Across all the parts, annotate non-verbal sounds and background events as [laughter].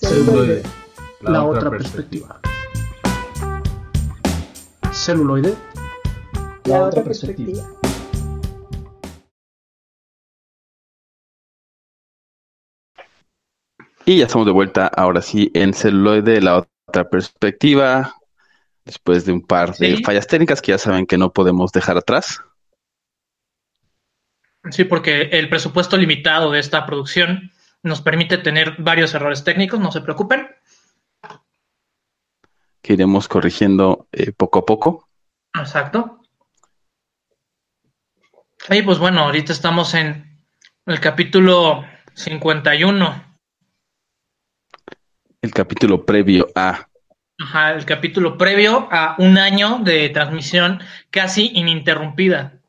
Celuloide, la, otra perspectiva. Celuloide, la otra perspectiva. Y ya estamos de vuelta ahora sí en celuloide, la otra perspectiva, después de un par de Sí. fallas técnicas que ya saben que no podemos dejar atrás. Sí, porque el presupuesto limitado de esta producción nos permite tener varios errores técnicos, no se preocupen. que iremos corrigiendo eh, poco a poco. Exacto. Y pues bueno, ahorita estamos en el capítulo 51. El capítulo previo a, Ajá, el capítulo previo a un año de transmisión casi ininterrumpida.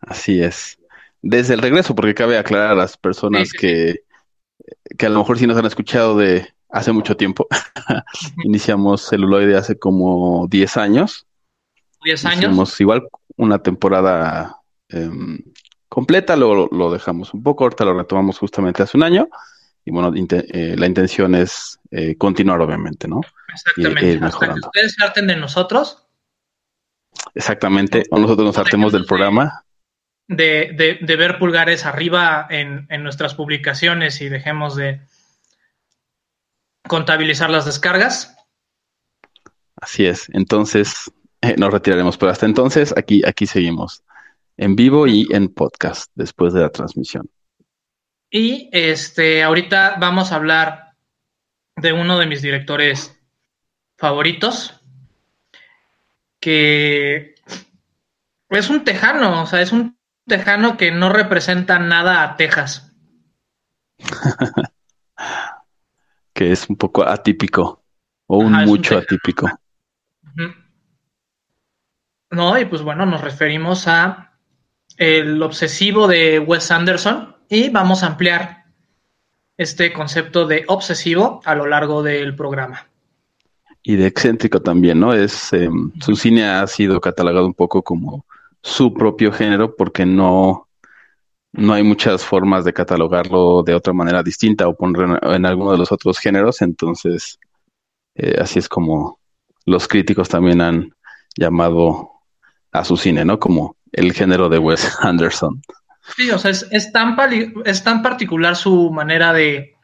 así es, desde el regreso, porque cabe aclarar a las personas Sí, que, que a lo mejor sí nos han escuchado de hace mucho tiempo. [laughs] Iniciamos celuloide hace como 10 años. 10 años. Hicimos igual una temporada em, completa, luego lo, dejamos un poco, ahorita lo retomamos justamente hace un año. Y bueno, eh, la intención es eh, continuar, obviamente, ¿no? Exactamente. y Hasta que ustedes se harten de nosotros, Exactamente, o nosotros nos hartemos del programa. De, de- de ver pulgares arriba en, en nuestras publicaciones y dejemos de contabilizar las descargas. Así es, entonces eh, nos retiraremos, pero hasta entonces aquí, aquí seguimos en vivo y en podcast después de la transmisión. Y este, ahorita vamos a hablar de uno de mis directores favoritos, que es un tejano, o sea, es un tejano que no representa nada a Texas. [laughs] que es un poco atípico o un Ajá, es un mucho atípico. No, y pues bueno, nos referimos a el obsesivo de Wes Anderson y vamos a ampliar este concepto de obsesivo a lo largo del programa. Y de excéntrico también, ¿no? Es em, su cine ha sido catalogado un poco como su propio género porque no, no hay muchas formas de catalogarlo de otra manera distinta o poner en, alguno de los otros géneros. Entonces, eh, así es como los críticos también han llamado a su cine, ¿no? Como el género de Wes [laughs] Anderson. Sí, o sea, es, es tan, es tan particular su manera de,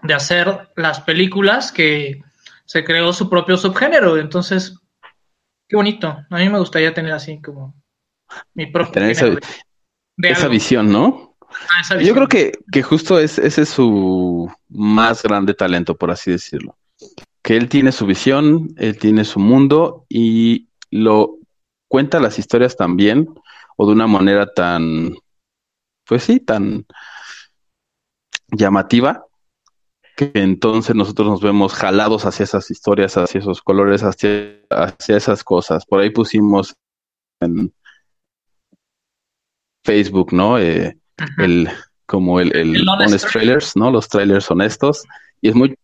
de hacer las películas que se creó su propio subgénero. Entonces, qué bonito. A mí me gustaría tener así como mi propio Tener esa, género de- de esa algo. visión, ¿no? Ah, esa Yo creo que, que justo es, ese es su más grande talento, por así decirlo. Que él tiene su visión, él tiene su mundo y lo cuenta las historias tan bien o de una manera tan, pues sí, tan llamativa, que entonces nosotros nos vemos jalados hacia esas historias, hacia esos colores, hacia, hacia esas cosas. Por ahí pusimos en Facebook, ¿no? Eh, el como el, el El honest honest trailers, ¿no? Los trailers honestos. Y es muy,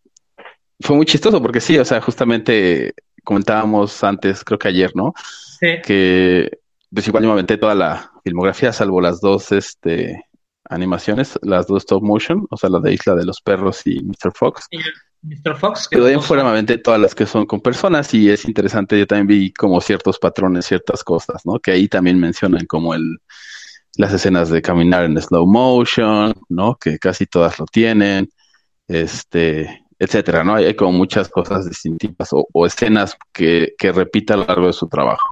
fue muy chistoso porque sí, o sea, justamente comentábamos antes, creo que ayer, ¿no? Sí. Que pues igual yo me aventé toda la filmografía, salvo las dos, este, animaciones, las dos stop motion, o sea, la de Isla de los Perros y Mr. Fox. Y Mr. Fox. que Pero de ahí en fuera me aventé todas las que son con personas y es interesante, yo también vi como ciertos patrones, ciertas cosas, ¿no? Que ahí también mencionan como el, las escenas de caminar en slow motion, ¿no? Que casi todas lo tienen, este, etcétera, ¿no? Hay, hay como muchas cosas distintivas o, o escenas que, que repita a lo largo de su trabajo.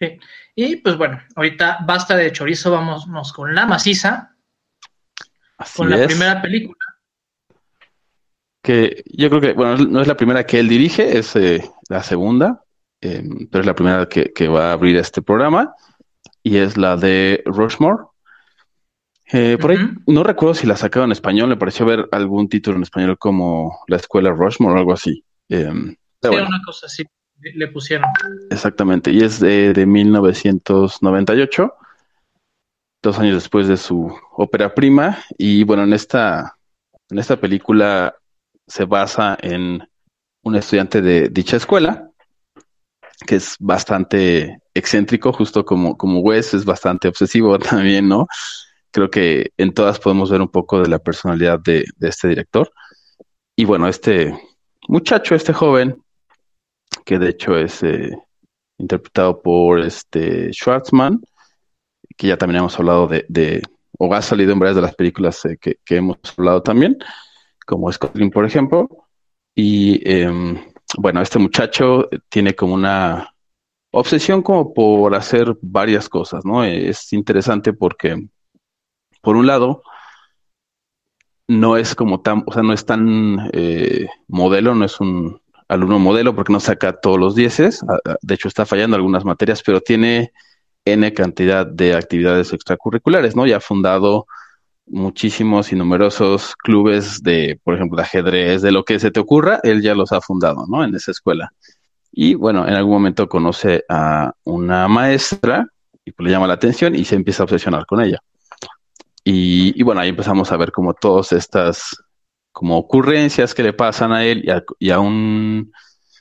Sí. Y pues bueno, ahorita basta de chorizo, vámonos con la maciza, Así con la primera película. Que yo creo que, bueno, no es la primera que él dirige, es eh, la segunda, eh, pero es la primera que, que va a abrir este programa y es la de Rushmore. Eh, por ahí no recuerdo si la sacaron en español, me pareció ver algún título en español como La Escuela Rushmore o algo así. Sí, bueno, una cosa así le pusieron. exactamente, y es de, de 1998, dos años después de su ópera prima, y bueno, en esta, en esta película se basa en un estudiante de dicha escuela, que es bastante excéntrico, justo como, como Wes, es bastante obsesivo [laughs] también, ¿no? creo que en todas podemos ver un poco de la personalidad de, este director. Y bueno, este muchacho, este joven, que de hecho es eh, interpretado por este Schwartzman, que ya también hemos hablado de, o ha salido en varias de las películas eh, que, hemos hablado también, como Scotland, por ejemplo. Y em, bueno, este muchacho tiene como una obsesión como por hacer varias cosas, ¿no? Es interesante porque, por un lado, no es como tan, o sea, no es tan eh, modelo, no es un alumno modelo porque no saca todos los dieces, de hecho está fallando algunas materias, pero tiene N cantidad de actividades extracurriculares, ¿no? Ya ha fundado muchísimos y numerosos clubes de, por ejemplo, de ajedrez, de lo que se te ocurra, él ya los ha fundado, ¿no? En esa escuela. Y bueno, en algún momento conoce a una maestra y pues le llama la atención y se empieza a obsesionar con ella. Y, bueno, ahí empezamos a ver como todas estas como ocurrencias que le pasan a él y a un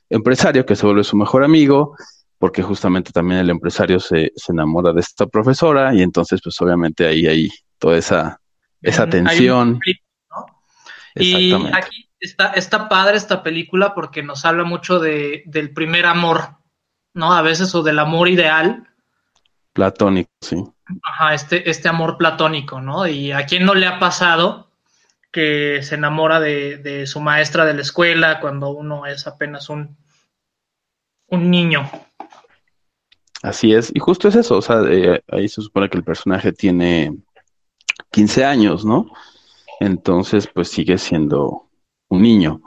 empresario que se vuelve su mejor amigo porque justamente también el empresario se, se, enamora de esta profesora y entonces pues obviamente ahí hay toda esa, esa tensión. Y aquí está, está padre esta película porque nos habla mucho de, del primer amor, ¿no? A veces o del amor ideal. Platónico, sí. Ajá, este, este amor platónico, ¿no? Y a quién no le ha pasado que se enamora de, de su maestra de la escuela cuando uno es apenas un, un niño. Así es, y justo es eso, o sea, eh, ahí se supone que el personaje tiene 15 años, ¿no? Entonces, pues sigue siendo un niño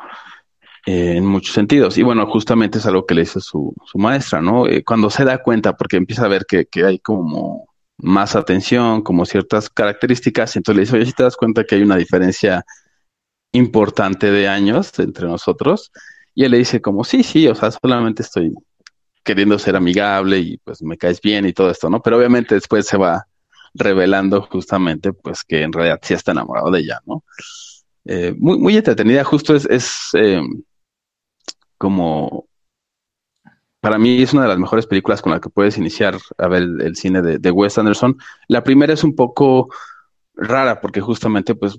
eh, en muchos sentidos. Y bueno, justamente es algo que le dice su, su maestra, ¿no? Eh, cuando se da cuenta, porque empieza a ver que, que, hay como más atención, como ciertas características, entonces le dice, oye, si te das cuenta que hay una diferencia importante de años entre nosotros, y él le dice como, sí, sí, o sea, solamente estoy queriendo ser amigable y pues me caes bien y todo esto, ¿no? Pero obviamente después se va revelando justamente pues que en realidad sí está enamorado de ella, ¿no? Eh, muy, muy entretenida, justo es, eh, como para mí es una de las mejores películas con la que puedes iniciar a ver el, cine de, Wes Anderson. La primera es un poco rara porque justamente pues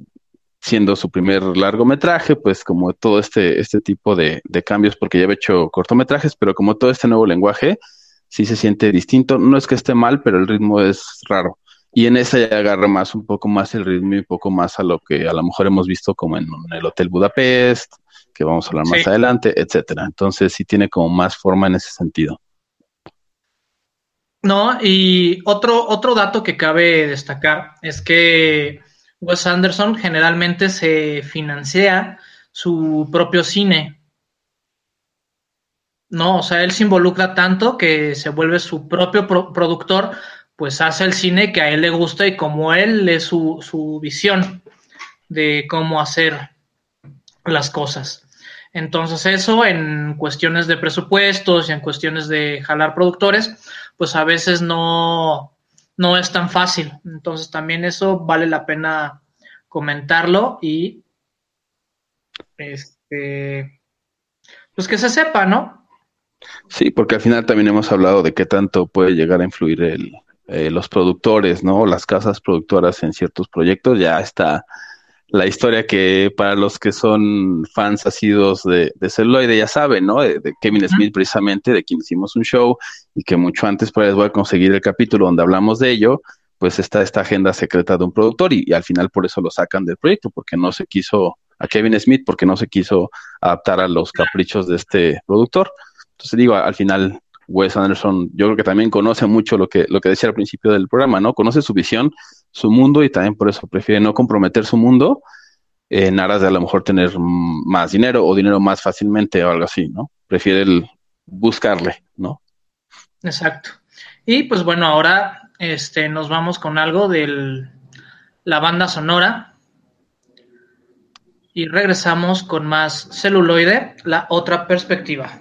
siendo su primer largometraje, pues como todo este, este tipo de, de cambios, porque ya había hecho cortometrajes, pero como todo este nuevo lenguaje, sí se siente distinto. No es que esté mal, pero el ritmo es raro. Y en esa ya agarra más, un poco más el ritmo y un poco más a lo que a lo mejor hemos visto como en, el Hotel Budapest, que vamos a hablar más adelante, etcétera. Entonces sí tiene como más forma en ese sentido. No, y otro, otro dato que cabe destacar es que Wes Anderson generalmente se financia su propio cine. No, o sea, él se involucra tanto que se vuelve su propio productor, pues hace el cine que a él le gusta y como él es su, su visión de cómo hacer las cosas. Entonces eso en cuestiones de presupuestos y en cuestiones de jalar productores, pues a veces no, no es tan fácil. Entonces también eso vale la pena comentarlo y este pues que se sepa, ¿no? Sí, porque al final también hemos hablado de qué tanto puede llegar a influir el, eh, los productores, ¿no? Las casas productoras en ciertos proyectos. Ya está la historia que para los que son fans asidos de, de celuloide ya saben, ¿no? De, Kevin Smith precisamente, de quien hicimos un show y que mucho antes pues les voy a conseguir el capítulo donde hablamos de ello, pues está esta agenda secreta de un productor y, al final por eso lo sacan del proyecto, porque no se quiso, a Kevin Smith, porque no se quiso adaptar a los caprichos de este productor. Entonces digo, al final Wes Anderson, yo creo que también conoce mucho lo que, lo que decía al principio del programa, ¿no? Conoce su visión, su mundo y también por eso prefiere no comprometer su mundo en aras de a lo mejor tener más dinero o dinero más fácilmente o algo así, ¿no? Prefiere el buscarle, ¿no? Exacto. Y pues bueno, ahora este, nos vamos con algo de la banda sonora y regresamos con más celuloide, la otra perspectiva.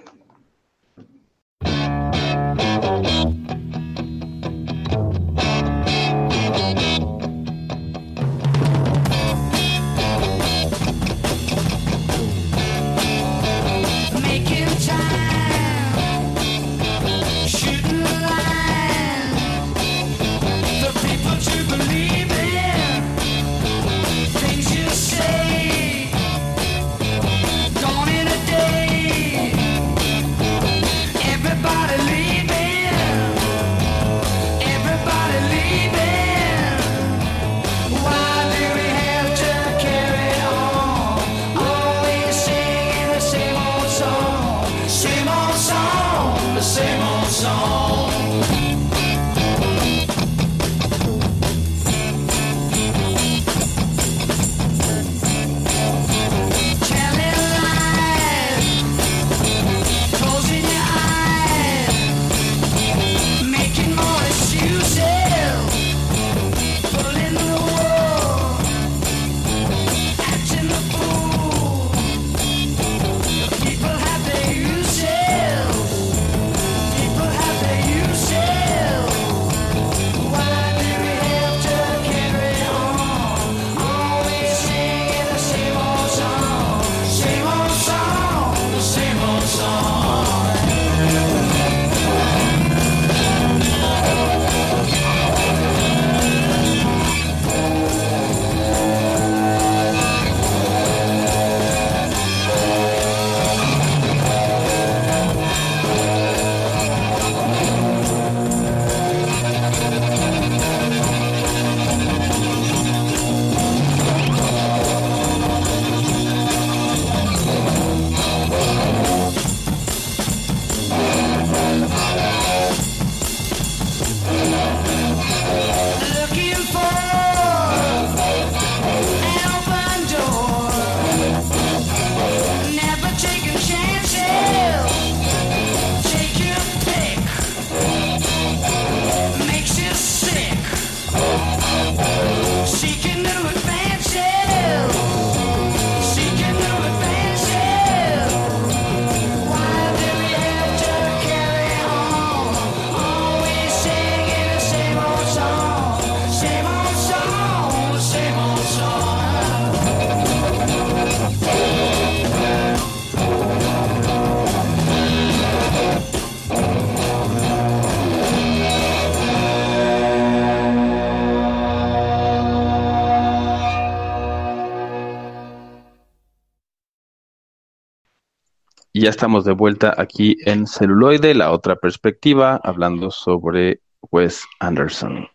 Ya estamos de vuelta aquí en Celuloide, la otra perspectiva, hablando sobre Wes Anderson.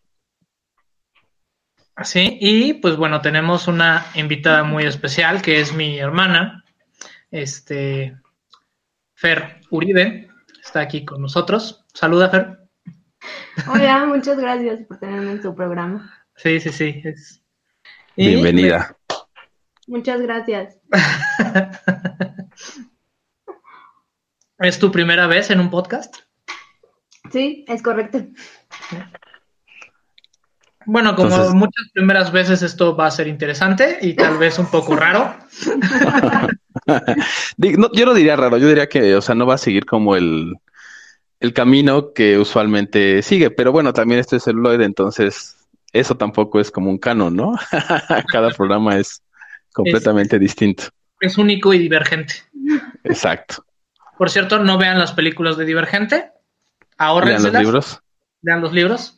Sí, y pues bueno, tenemos una invitada muy especial que es mi hermana, este Fer Uribe, está aquí con nosotros. Saluda, Fer. Hola, muchas gracias por tenerme en su programa. Sí, sí, sí. Bienvenida. Muchas gracias. [laughs] ¿Es tu primera vez en un podcast? Sí, es correcto. Bueno, como muchas primeras veces esto va a ser interesante y tal vez un poco raro. [laughs] yo no diría raro, yo diría que, o sea, no va a seguir como el, el camino que usualmente sigue, pero bueno, también este es celuloide, entonces eso tampoco es como un canon, ¿no? [laughs] Cada programa es completamente distinto. Es único y divergente. Exacto. Por cierto, no vean las películas de Divergente. Ahorren los libros. Vean los libros.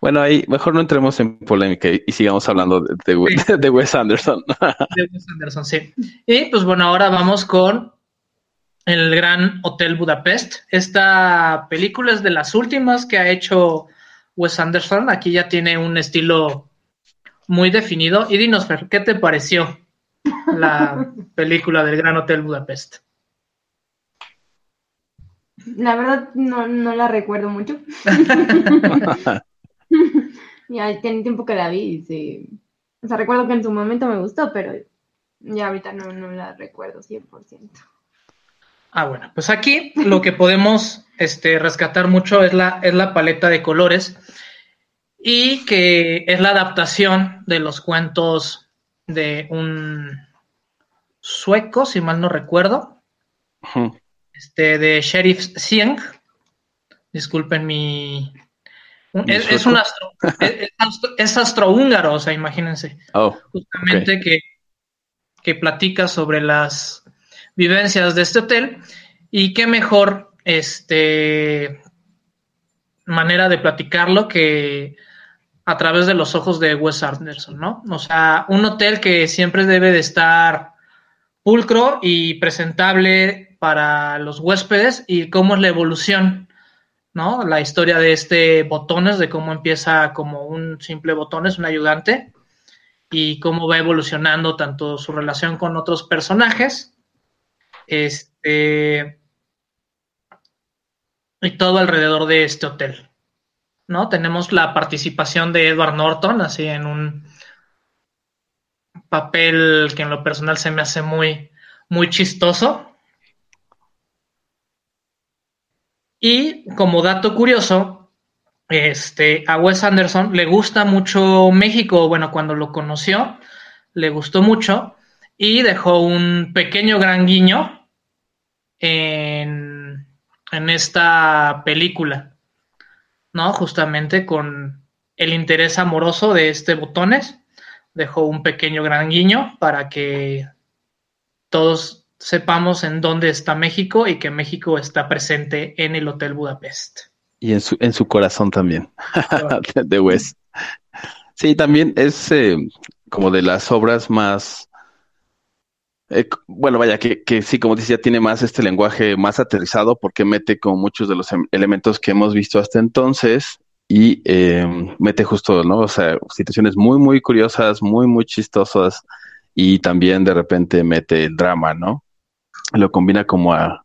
Bueno, ahí mejor no entremos en polémica y, sigamos hablando de, de, Wes Anderson. de Wes Anderson, sí. Y pues bueno, ahora vamos con El Gran Hotel Budapest. Esta película es de las últimas que ha hecho Wes Anderson. Aquí ya tiene un estilo muy definido. Y dinos, Fer, ¿qué te pareció la película del Gran Hotel Budapest? La verdad no, no la recuerdo mucho. [laughs] ya tiene tiempo que la vi y sí. O sea, recuerdo que en su momento me gustó, pero ya ahorita no, no la recuerdo 100%. Ah, bueno, pues aquí lo que podemos este, rescatar mucho es la, es la paleta de colores y que es la adaptación de los cuentos de un sueco, si mal no recuerdo, este, de Sheriff Sieng. Disculpen mi. Es, un astro, es, astrohúngaro, o sea, imagínense. Oh, Justamente que, que platica sobre las vivencias de este hotel. Y qué mejor este, manera de platicarlo que a través de los ojos de Wes Anderson, ¿no? O sea, un hotel que siempre debe de estar pulcro y presentable para los huéspedes y cómo es la evolución, ¿no? La historia de este botones, de cómo empieza como un simple botones, un ayudante, y cómo va evolucionando tanto su relación con otros personajes, este, y todo alrededor de este hotel. ¿No? Tenemos la participación de Edward Norton, así en un papel que en lo personal se me hace muy, muy chistoso. Y como dato curioso, este, a Wes Anderson le gusta mucho México, bueno, cuando lo conoció, le gustó mucho y dejó un pequeño gran guiño en, en esta película, ¿no? Justamente con el interés amoroso de este Botones, dejó un pequeño gran guiño para que todos sepamos en dónde está México y que México está presente en el Hotel Budapest. Y en su, en su corazón también, [laughs] de Wes. Sí, también es eh, como de las obras más, eh, bueno, vaya, que, que sí, como decía, tiene más este lenguaje más aterrizado porque mete como muchos de los em, elementos que hemos visto hasta entonces y eh, mete justo, ¿no? O sea, situaciones muy, muy curiosas, muy, muy chistosas y también de repente mete el drama, ¿no? Lo combina como a,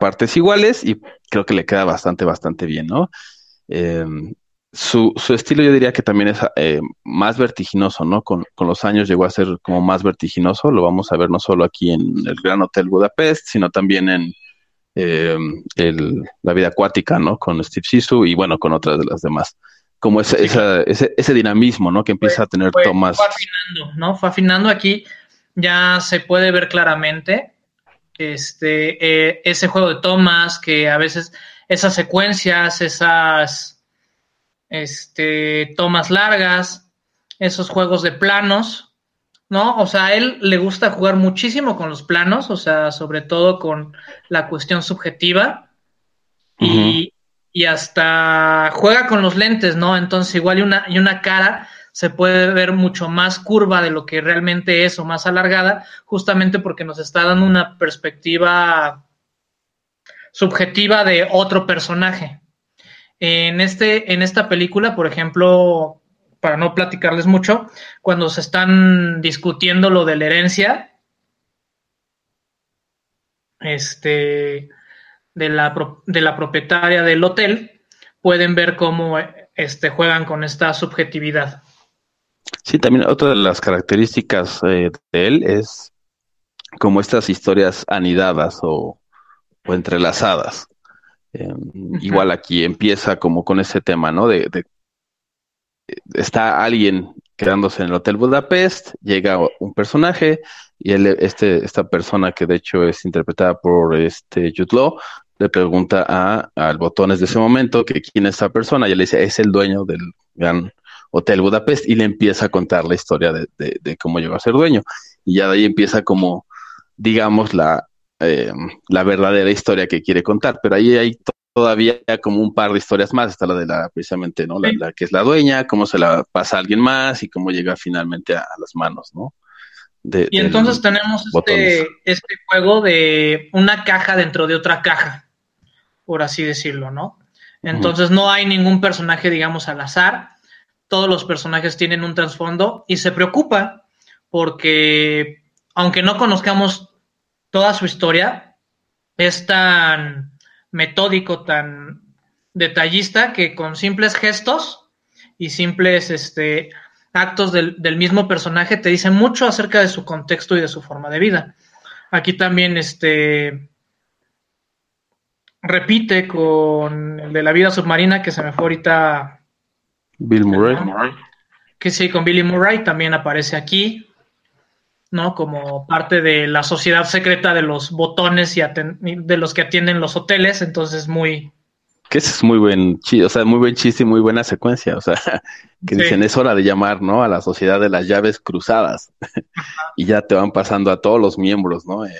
partes iguales y creo que le queda bastante, bastante bien, ¿no? Eh, su, su, estilo yo diría que también es eh, más vertiginoso, ¿no? Con, con, los años llegó a ser como más vertiginoso, lo vamos a ver no solo aquí en el Gran Hotel Budapest, sino también en el, la vida acuática, ¿no? Con Steve Sisu y bueno, con otras de las demás. Como ese, esa, ese, ese, dinamismo, ¿no? Que empieza a tener tomas. Fue afinando, ¿no? Fue afinando aquí, ya se puede ver claramente este, eh, ese juego de tomas, que a veces esas secuencias, esas este, tomas largas, esos juegos de planos, ¿no? O sea, a él le gusta jugar muchísimo con los planos, o sea, sobre todo con la cuestión subjetiva. y, y, hasta juega con los lentes, ¿no? Entonces, igual y una, y una cara se puede ver mucho más curva de lo que realmente es o más alargada, justamente porque nos está dando una perspectiva subjetiva de otro personaje. En, este, en esta película, por ejemplo, para no platicarles mucho, cuando se están discutiendo lo de la herencia, este, de la, de la propietaria del hotel, pueden ver cómo este, juegan con esta subjetividad. Sí, también otra de las características eh, de él es como estas historias anidadas o, o entrelazadas. Eh, igual aquí empieza como con ese tema, ¿no? De, de, está alguien quedándose en el Hotel Budapest, llega un personaje y él, este, esta persona que de hecho es interpretada por este Jude Law, le pregunta a, al botones de ese momento que quién es esa persona y él le dice es el dueño del gran Hotel Budapest y le empieza a contar la historia de, de, de cómo llegó a ser dueño. Y ya de ahí empieza como digamos la eh, la verdadera historia que quiere contar, pero ahí hay todavía como un par de historias más, está la de la, precisamente, ¿no? La, la que es la dueña, cómo se la pasa a alguien más y cómo llega finalmente a, a las manos, ¿no? De, y entonces tenemos este, este, juego de una caja dentro de otra caja, por así decirlo, ¿no? Entonces uh -huh. no hay ningún personaje, digamos, al azar, todos los personajes tienen un trasfondo y se preocupa porque, aunque no conozcamos toda su historia, es tan metódico, tan detallista, que con simples gestos y simples este, actos del, del, mismo personaje te dicen mucho acerca de su contexto y de su forma de vida. Aquí también este, repite con el de la vida submarina, que se me fue ahorita. Bill Murray. Que sí, con Billy Murray también aparece aquí. ¿no? Como parte de la sociedad secreta de los botones y de los que atienden los hoteles, entonces muy... Que ese es muy buen chiste, o sea, muy buen chiste y muy buena secuencia, o sea, [laughs] que sí. dicen es hora de llamar, ¿no? A la sociedad de las llaves cruzadas [laughs] y ya te van pasando a todos los miembros, ¿no? Eh,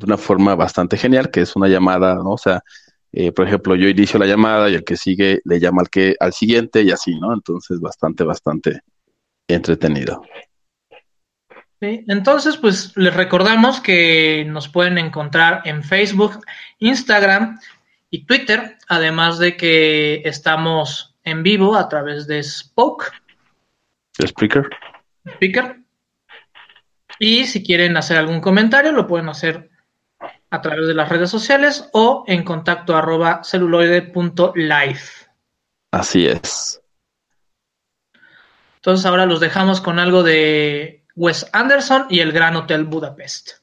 de una forma bastante genial, que es una llamada, ¿no? O sea, eh, por ejemplo, yo inicio la llamada y el que sigue le llama al que al siguiente y así, ¿no? Entonces, bastante, bastante entretenido. Sí, entonces, pues les recordamos que nos pueden encontrar en Facebook, Instagram y Twitter, además de que estamos en vivo a través de Spoke. Speaker. Speaker. Y si quieren hacer algún comentario, lo pueden hacer a través de las redes sociales o en contacto arroba celuloide.life. Así es. Entonces ahora los dejamos con algo de Wes Anderson y el Gran Hotel Budapest.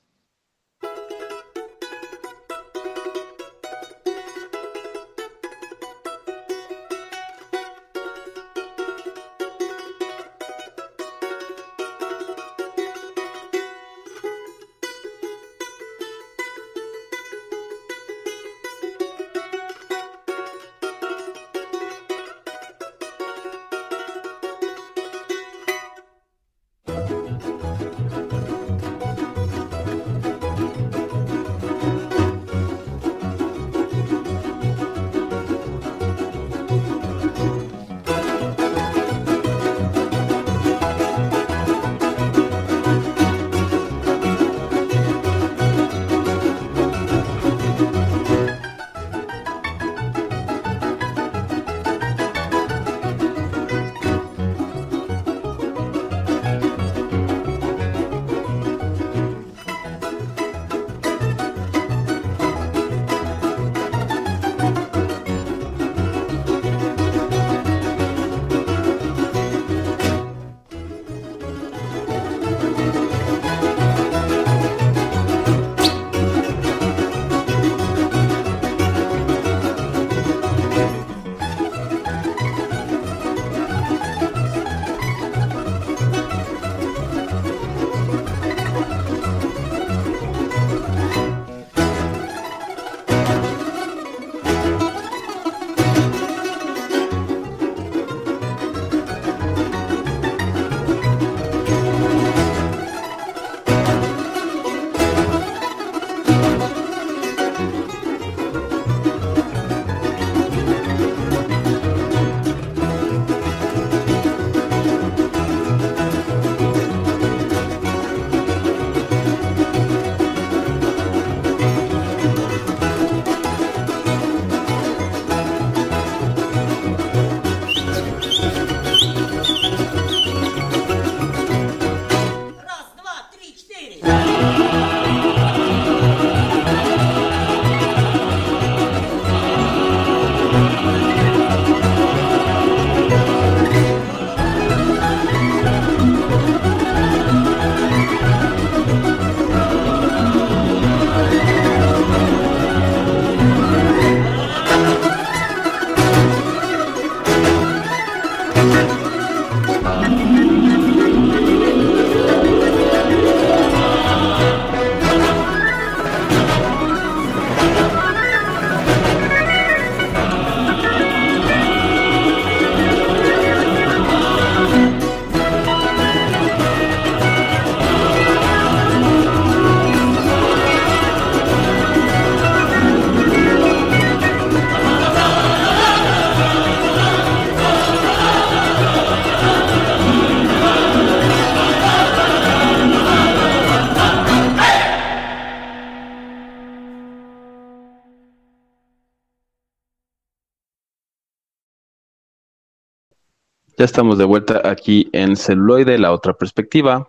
Ya estamos de vuelta aquí en celuloide, la otra perspectiva.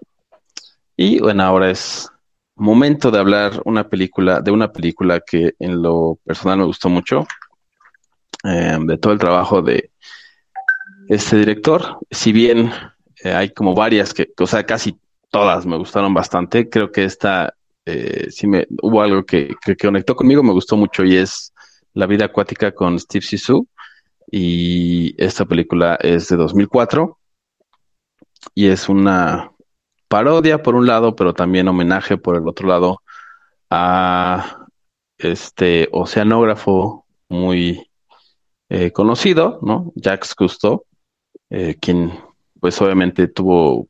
Y bueno, ahora es momento de hablar una película, de una película que en lo personal me gustó mucho, eh, de todo el trabajo de este director. Si bien eh, hay como varias que, o sea, casi todas me gustaron bastante, creo que esta eh, sí me hubo algo que, que, conectó conmigo, me gustó mucho y es La vida acuática con Steve Sisu y esta película es de 2004 y es una parodia por un lado, pero también homenaje por el otro lado a este oceanógrafo muy eh, conocido, ¿no? Jacques Cousteau, eh, quien pues obviamente tuvo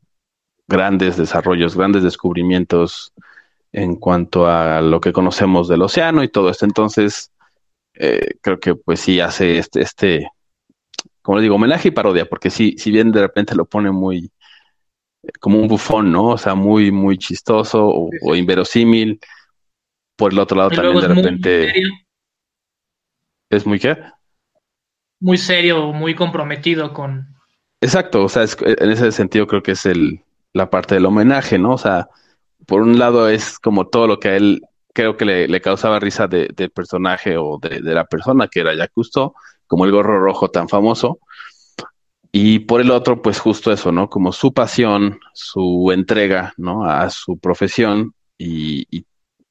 grandes desarrollos, grandes descubrimientos en cuanto a lo que conocemos del océano y todo esto. Entonces, eh, creo que pues sí hace este, este, como le digo, homenaje y parodia, porque sí, si bien de repente lo pone muy, como un bufón, ¿no? O sea, muy, muy chistoso o, inverosímil. Por el otro lado también de repente... ¿Es muy qué? Muy serio, muy comprometido con... Exacto, o sea, en ese sentido creo que es el, la parte del homenaje, ¿no? O sea, por un lado es como todo lo que a él creo que le, causaba risa del personaje o de, la persona que era Jacques como el gorro rojo tan famoso. Y por el otro, pues justo eso, ¿no? Como su pasión, su entrega, ¿no? A su profesión y,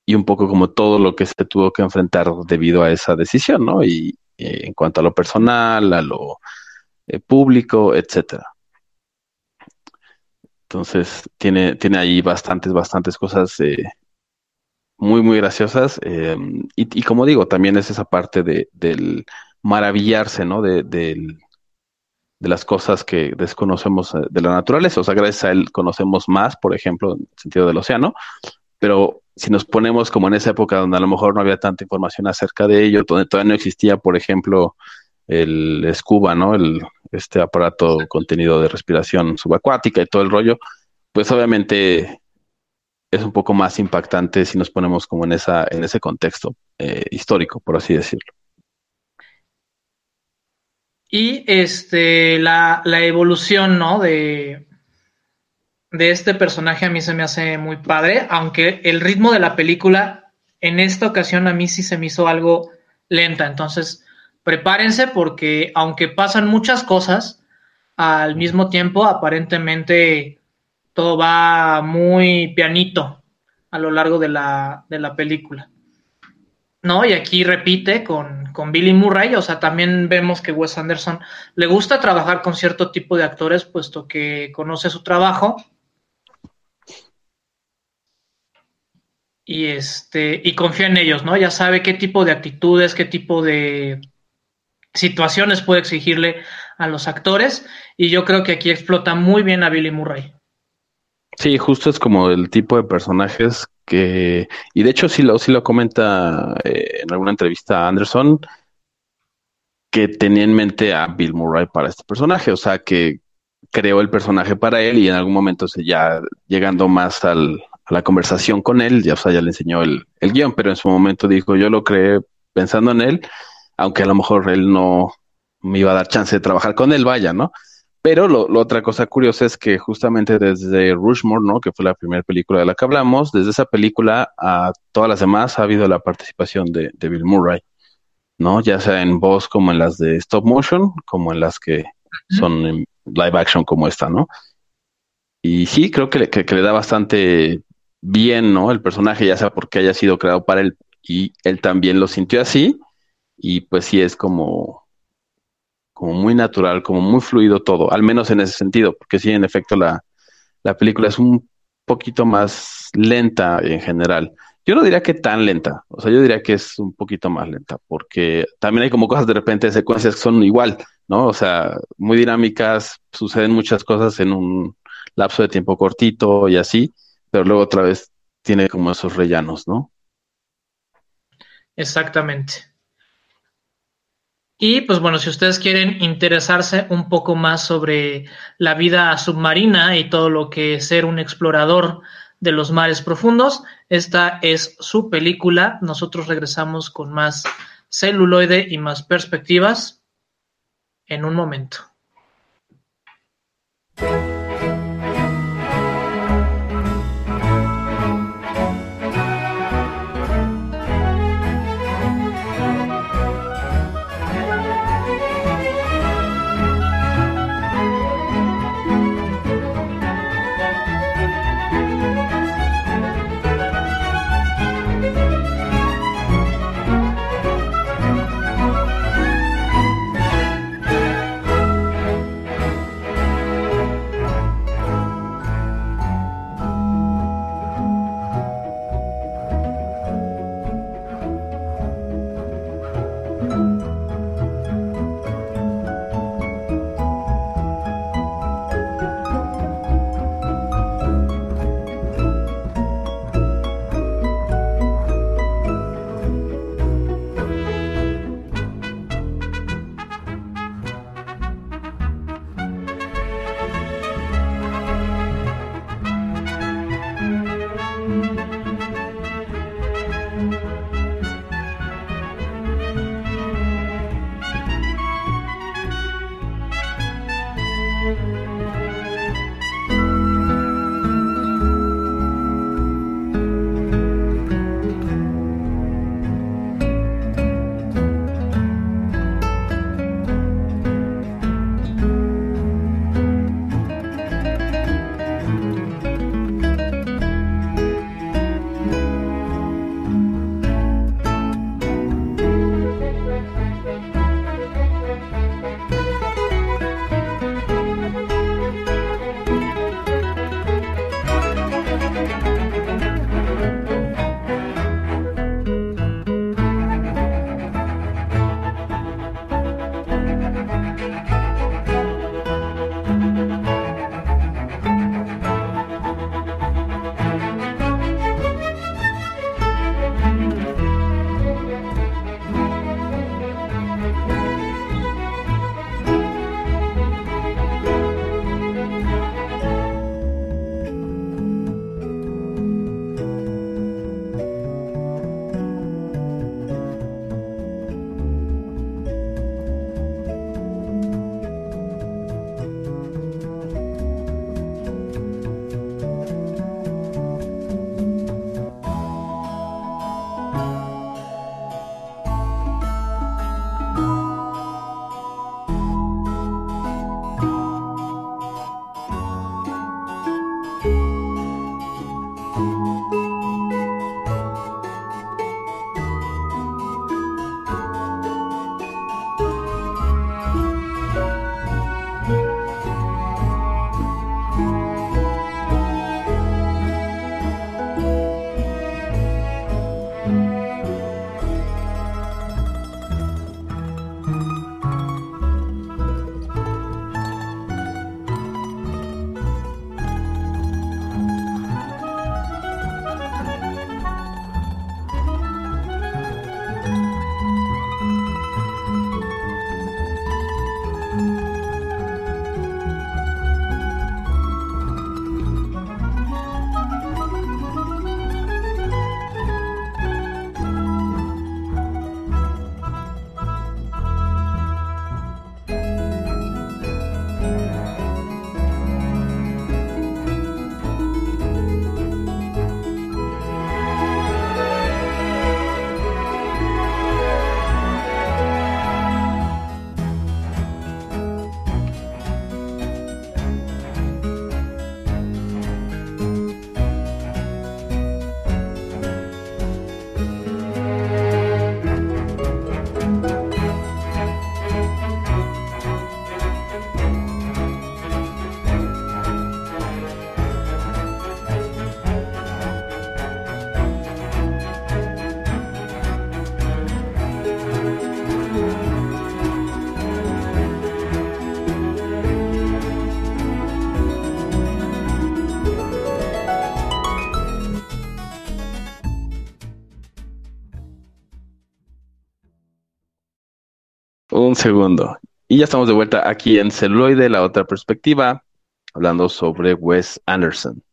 y, un poco como todo lo que se tuvo que enfrentar debido a esa decisión, ¿no? Y eh, en cuanto a lo personal, a lo eh, público, etcétera. Entonces, tiene, tiene ahí bastantes, bastantes cosas eh, muy, muy graciosas. Em, y, como digo, también es esa parte de, del maravillarse, ¿no? De, de las cosas que desconocemos eh, de la naturaleza. O sea, gracias a él conocemos más, por ejemplo, en el sentido del océano. Pero si nos ponemos como en esa época donde a lo mejor no había tanta información acerca de ello, donde todavía no existía, por ejemplo, el scuba, ¿no? El, este aparato contenido de respiración subacuática y todo el rollo, pues obviamente es un poco más impactante si nos ponemos como en esa en ese contexto eh, histórico, por así decirlo. Y este la, la evolución, ¿no? De, de este personaje a mí se me hace muy padre, aunque el ritmo de la película en esta ocasión a mí sí se me hizo algo lenta. Entonces, prepárense porque aunque pasan muchas cosas, al mismo tiempo aparentemente todo va muy pianito a lo largo de la, de la película. ¿no? Y aquí repite con, con, Billy Murray, o sea, también vemos que Wes Anderson le gusta trabajar con cierto tipo de actores, puesto que conoce su trabajo. Y este, y confía en ellos, ¿no? Ya sabe qué tipo de actitudes, qué tipo de, situaciones puede exigirle a los actores y yo creo que aquí explota muy bien a Billy Murray. Sí, justo es como el tipo de personajes que, y de hecho sí lo, sí lo comenta eh, en alguna entrevista a Anderson, que tenía en mente a Bill Murray para este personaje, o sea que creó el personaje para él y en algún momento se ya llegando más al, a la conversación con él, ya, o sea, ya le enseñó el, el guion, pero en su momento dijo, yo lo creé pensando en él aunque a lo mejor él no me iba a dar chance de trabajar con él, vaya, ¿no? Pero lo, otra cosa curiosa es que justamente desde Rushmore, ¿no? Que fue la primera película de la que hablamos, desde esa película a todas las demás ha habido la participación de, Bill Murray, ¿no? Ya sea en voz como en las de stop motion, como en las que son en live action como esta, ¿no? Y sí, creo que, que, que le da bastante bien, ¿no? El personaje, ya sea porque haya sido creado para él y él también lo sintió así, y pues sí es como, como muy natural, como muy fluido todo, al menos en ese sentido, porque sí, en efecto, la, la película es un poquito más lenta en general. Yo no diría que tan lenta, o sea, yo diría que es un poquito más lenta, porque también hay como cosas de repente, secuencias que son igual, ¿no? O sea, muy dinámicas, suceden muchas cosas en un lapso de tiempo cortito y así, pero luego otra vez tiene como esos rellanos, ¿no? Exactamente. Y pues bueno, si ustedes quieren interesarse un poco más sobre la vida submarina y todo lo que es ser un explorador de los mares profundos, esta es su película. Nosotros regresamos con más celuloide y más perspectivas en un momento. Segundo. Y ya estamos de vuelta aquí en Celuloide, la otra perspectiva, hablando sobre Wes Anderson.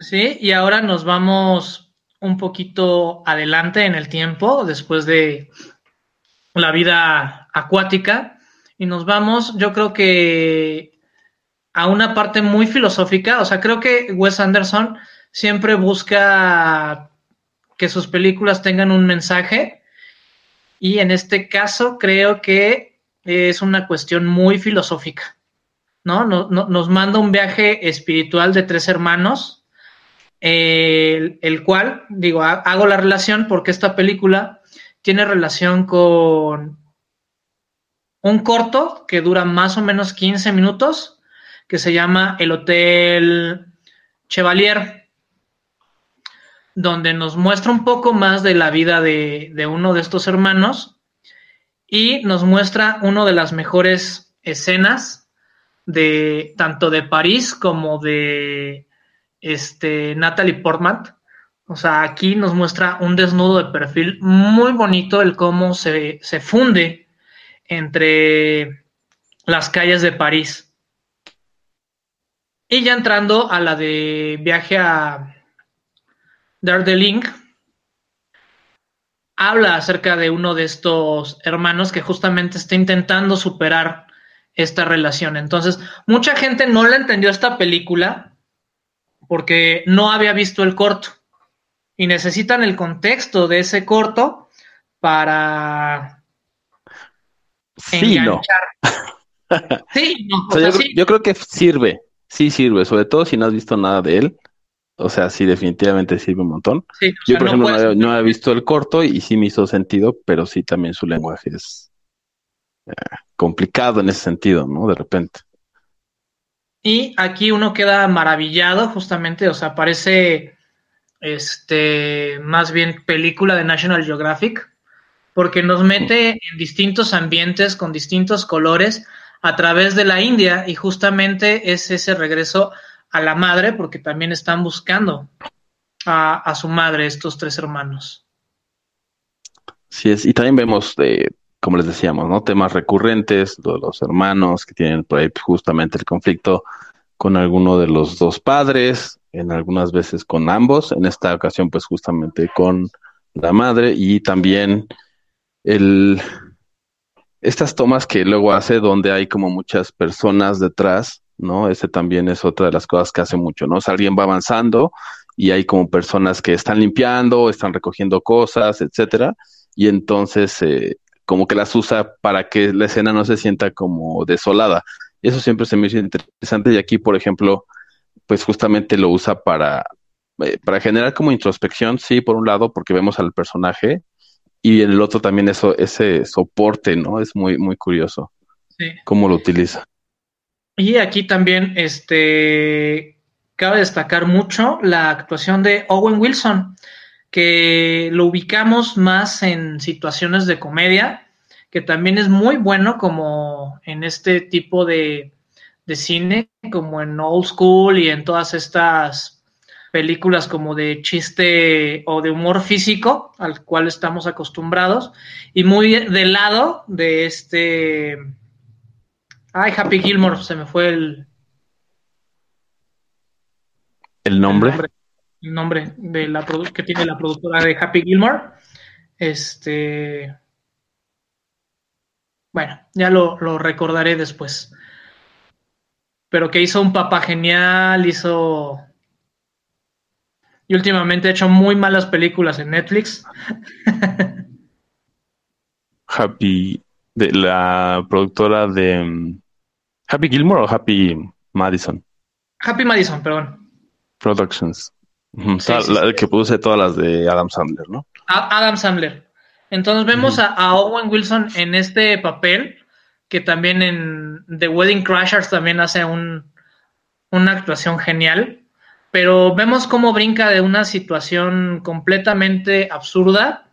Sí, y ahora nos vamos un poquito adelante en el tiempo, después de la vida acuática, y nos vamos, yo creo que a una parte muy filosófica, o sea, creo que Wes Anderson siempre busca que sus películas tengan un mensaje, y en este caso creo que es una cuestión muy filosófica, ¿no? nos manda un viaje espiritual de tres hermanos, el, cual, digo, hago la relación porque esta película tiene relación con un corto que dura más o menos 15 minutos, que se llama El Hotel Chevalier, donde nos muestra un poco más de la vida de, de uno de estos hermanos y nos muestra una de las mejores escenas de tanto de París como de este, Natalie Portman. O sea, aquí nos muestra un desnudo de perfil muy bonito, el cómo se, se funde entre las calles de París. Y ya entrando a la de viaje a Darjeeling, habla acerca de uno de estos hermanos que justamente está intentando superar esta relación. Entonces, mucha gente no la entendió esta película porque no había visto el corto y necesitan el contexto de ese corto para sí, No. [laughs] sí, no. yo, creo, que sirve, sí sirve, sobre todo si no has visto nada de él. O sea, sí, definitivamente sirve un montón. yo, por ejemplo, no, no, he visto el corto y sí me hizo sentido, pero sí también su lenguaje es eh, complicado en ese sentido, ¿no? De repente. Y aquí uno queda maravillado, justamente, o sea, parece este más bien película de National Geographic, porque nos mete en distintos ambientes con distintos colores a través de la India y justamente es ese regreso a la madre, porque también están buscando a, a su madre estos tres hermanos. Sí es, y también vemos como les decíamos, ¿no? Temas recurrentes, de los hermanos que tienen por ahí justamente el conflicto con alguno de los dos padres, en algunas veces con ambos, en esta ocasión pues justamente con la madre y también el estas tomas que luego hace donde hay como muchas personas detrás, ¿no? Ese también es otra de las cosas que hace mucho, ¿no? O sea, alguien va avanzando y hay como personas que están limpiando, están recogiendo cosas, etcétera, y entonces eh, como que las usa para que la escena no se sienta como desolada. Eso siempre se me hizo interesante y aquí, por ejemplo, pues justamente lo usa para, eh, para generar como introspección, sí, por un lado, porque vemos al personaje y en el otro también eso, ese soporte, ¿no? Es muy, muy curioso sí. cómo lo utiliza. Y aquí también, este, cabe destacar mucho la actuación de Owen Wilson que lo ubicamos más en situaciones de comedia, que también es muy bueno como en este tipo de, cine, como en Old School y en todas estas películas como de chiste o de humor físico al cual estamos acostumbrados. Y muy del lado de este ay Happy Gilmore se me fue el el nombre, el nombre el nombre de la que tiene la productora de Happy Gilmore. Este. Bueno, ya lo, lo, recordaré después. Pero que hizo un papá genial, hizo. Y últimamente ha hecho muy malas películas en Netflix. [laughs] Happy, de la productora de Happy Gilmore o Happy Madison. Happy Madison, perdón. Productions el que puse todas las de Adam Sandler, ¿no? Adam Sandler. Entonces vemos a, Owen Wilson en este papel, que también en The Wedding Crashers también hace un, una actuación genial, pero vemos cómo brinca de una situación completamente absurda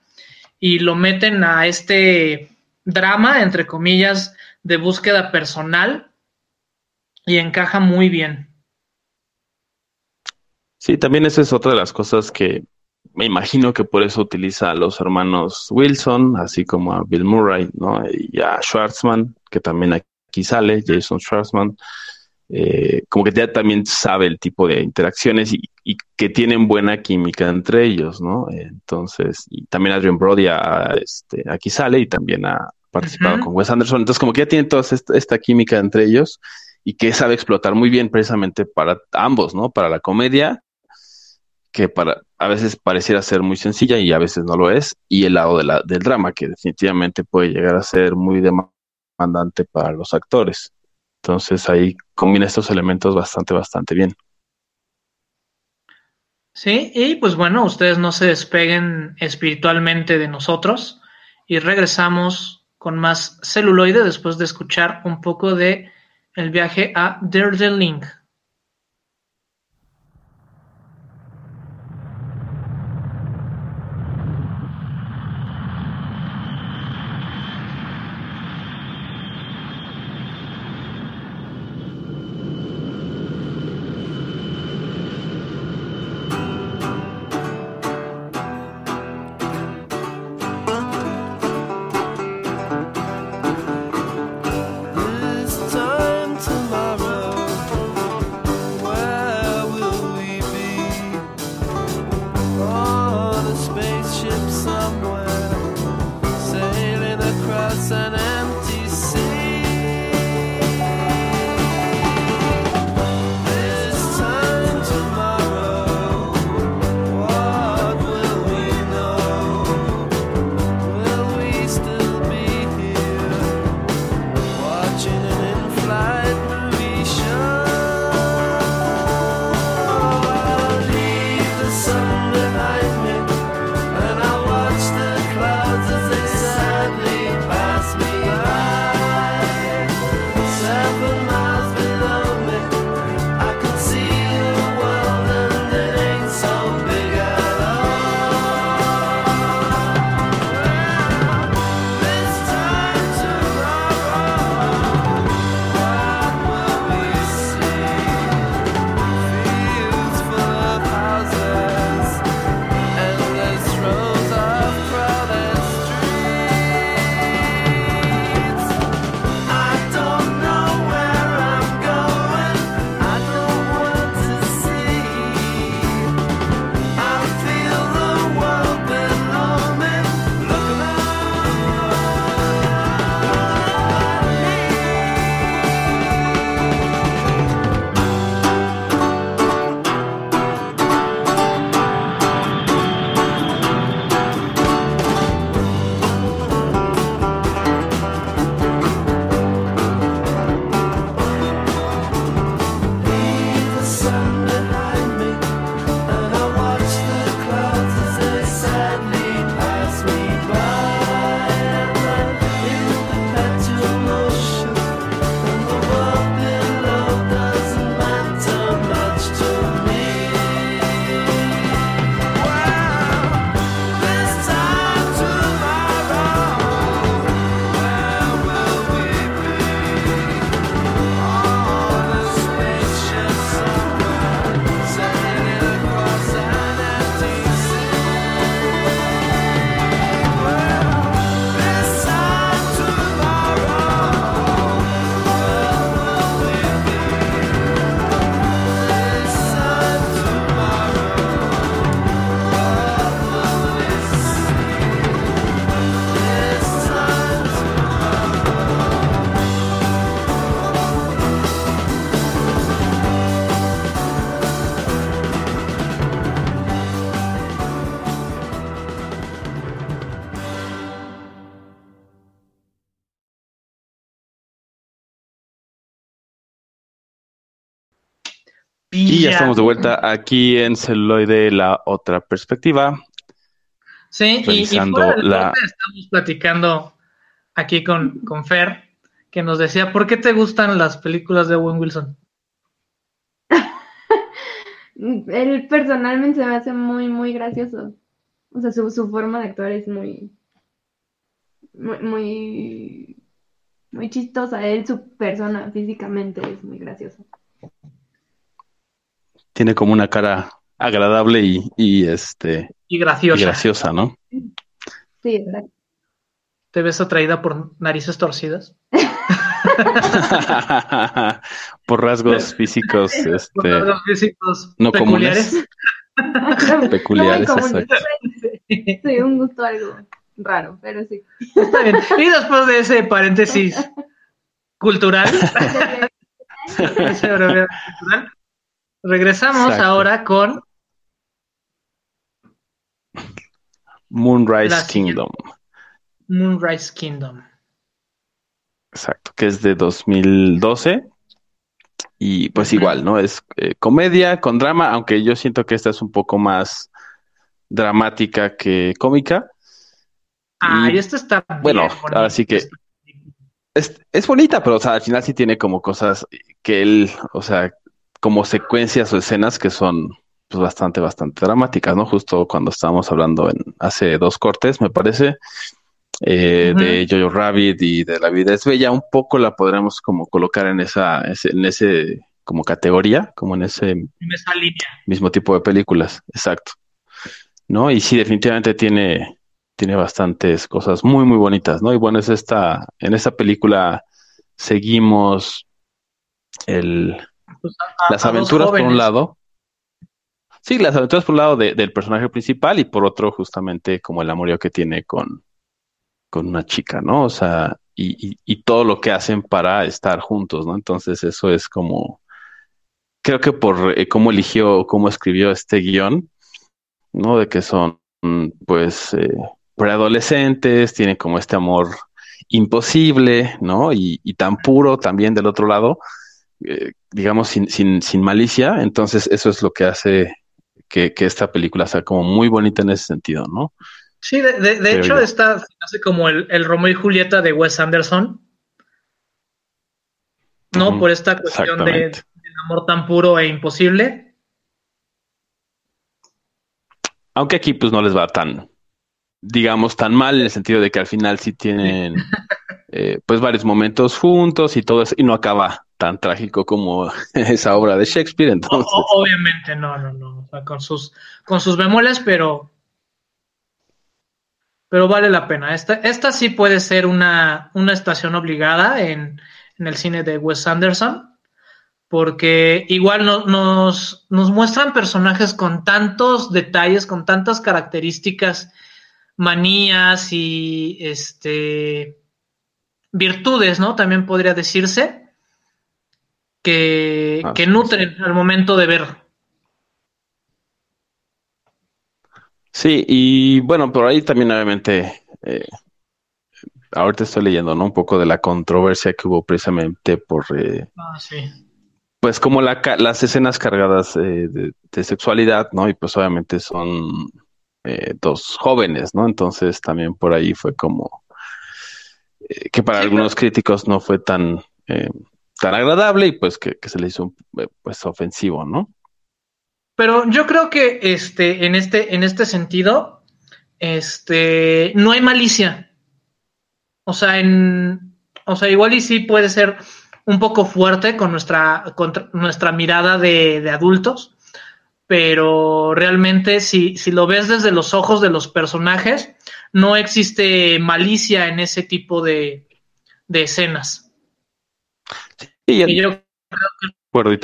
y lo meten a este drama, entre comillas, de búsqueda personal y encaja muy bien. Sí, también esa es otra de las cosas que me imagino que por eso utiliza a los hermanos Wilson, así como a Bill Murray, ¿no? Y a Schwartzman, que también aquí sale, Jason Schwartzman. Eh, como que ya también sabe el tipo de interacciones y, que tienen buena química entre ellos, ¿no? Entonces, y también Adrian Brody este, aquí sale y también ha participado con Wes Anderson. Entonces, como que ya tienen toda esta, química entre ellos y que sabe explotar muy bien precisamente para ambos, ¿no? Para la comedia, que para a veces pareciera ser muy sencilla y a veces no lo es, y el lado de la, del drama, que definitivamente puede llegar a ser muy demandante para los actores. Entonces ahí combina estos elementos bastante, bastante bien. Sí, y pues bueno, ustedes no se despeguen espiritualmente de nosotros y regresamos con más celuloide después de escuchar un poco de el viaje a Darjeeling. Y ya estamos de vuelta aquí en Celuloide, la otra perspectiva. Sí, y, fuera la... estamos platicando aquí con, con Fer, que nos decía, ¿por qué te gustan las películas de Owen Wilson? [laughs] Él personalmente se me hace muy, muy gracioso. O sea, su, su forma de actuar es muy, muy, muy, muy chistosa. Él, su persona físicamente es muy graciosa tiene como una cara agradable y, y este Y graciosa. Y graciosa, ¿no? Sí, exacto. ¿Te ves atraída por narices torcidas? [laughs] [laughs] por rasgos físicos, este, por rasgos físicos no peculiares. Comunes. peculiares, [laughs] No exacto. Sí, un gusto algo raro, pero sí. Está bien. Y después de ese paréntesis cultural, cultural, regresamos Exacto. ahora con Moonrise La. Kingdom, Moonrise Kingdom. exacto, que es de 2012. Y pues igual, ¿no? Es eh, comedia con drama, aunque yo siento que esta es un poco más dramática que cómica. Ah, Y, y esta está bueno, ahora sí que- Es, es bonita, pero o sea, al final sí tiene como cosas que él, o sea, como secuencias o escenas que son pues bastante, bastante dramáticas, ¿no? Justo cuando estábamos hablando en hace dos cortes, me parece, eh, de Jojo Rabbit y de La vida es bella, un poco la podremos como colocar en esa, en ese como categoría, como en ese En esa línea. mismo tipo de películas, exacto. ¿No? Y sí, definitivamente tiene, tiene bastantes cosas muy, muy bonitas, ¿no? Y bueno, es esta, en esta película seguimos el, Pues, a- las a aventuras por un lado. Sí, las aventuras por un lado de- del personaje principal y por otro justamente como el amorío que tiene con, con una chica, ¿no? O sea, y, y, y todo lo que hacen para estar juntos, ¿no? Entonces eso es como, creo que por eh, cómo eligió, cómo escribió este guion, ¿no? De que son, pues, eh, preadolescentes, tienen como este amor imposible, ¿no? Y, y tan puro también del otro lado, eh, digamos, sin, sin, sin malicia. Entonces, eso es lo que hace que, que esta película sea como muy bonita en ese sentido, ¿no? Sí, de, de- hecho, yo. está se hace como el, el Romeo y Julieta de Wes Anderson, ¿no? Por esta cuestión de, del amor tan puro e imposible. Aunque aquí pues no les va tan, digamos, tan mal en el sentido de que al final sí tienen [laughs] eh, pues varios momentos juntos y todo eso, y no acaba tan trágico como [laughs] esa obra de Shakespeare, entonces, o- obviamente, no, no, no. O sea, con sus, con sus bemoles, pero. Pero vale la pena. Esta, esta sí puede ser una, una estación obligada en, en el cine de Wes Anderson. Porque igual no- nos, nos muestran personajes con tantos detalles, con tantas características, manías y este virtudes, ¿no? También podría decirse que, es. nutren al momento de ver. sí, y bueno, por ahí también obviamente, eh, ahorita estoy leyendo, ¿no? Un poco de la controversia que hubo precisamente por, eh, Ah, sí. pues como la, las escenas cargadas eh, de, de sexualidad, ¿no? Y pues obviamente son eh, dos jóvenes, ¿no? Entonces también por ahí fue como que para Sí, algunos críticos no fue tan, agradable y pues que, se le hizo eh, pues ofensivo, ¿no? Pero yo creo que este, en este, en este sentido, este, no hay malicia. O sea, en, o sea, igual y sí puede ser un poco fuerte con nuestra, contra- nuestra mirada de, de adultos, pero realmente si, si lo ves desde los ojos de los personajes, no existe malicia en ese tipo de, de escenas. Y Y yo yo acuerdo y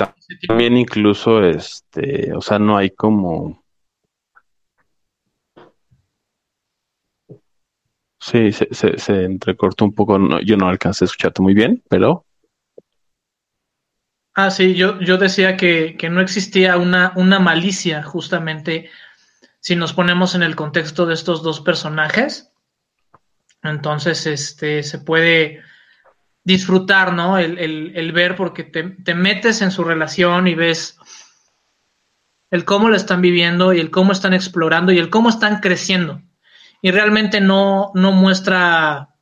también incluso este, o sea, no hay como Sí, se, se, se entrecortó un poco, no- yo no alcancé a escucharte muy bien, pero Ah, sí, yo, yo decía que, que no existía una, una malicia justamente si nos ponemos en el contexto de estos dos personajes. Entonces, este, se puede disfrutar, ¿no? El, el- el ver porque te, te metes en su relación y ves el cómo lo están viviendo y el cómo están explorando y el cómo están creciendo. Y realmente no, no muestra,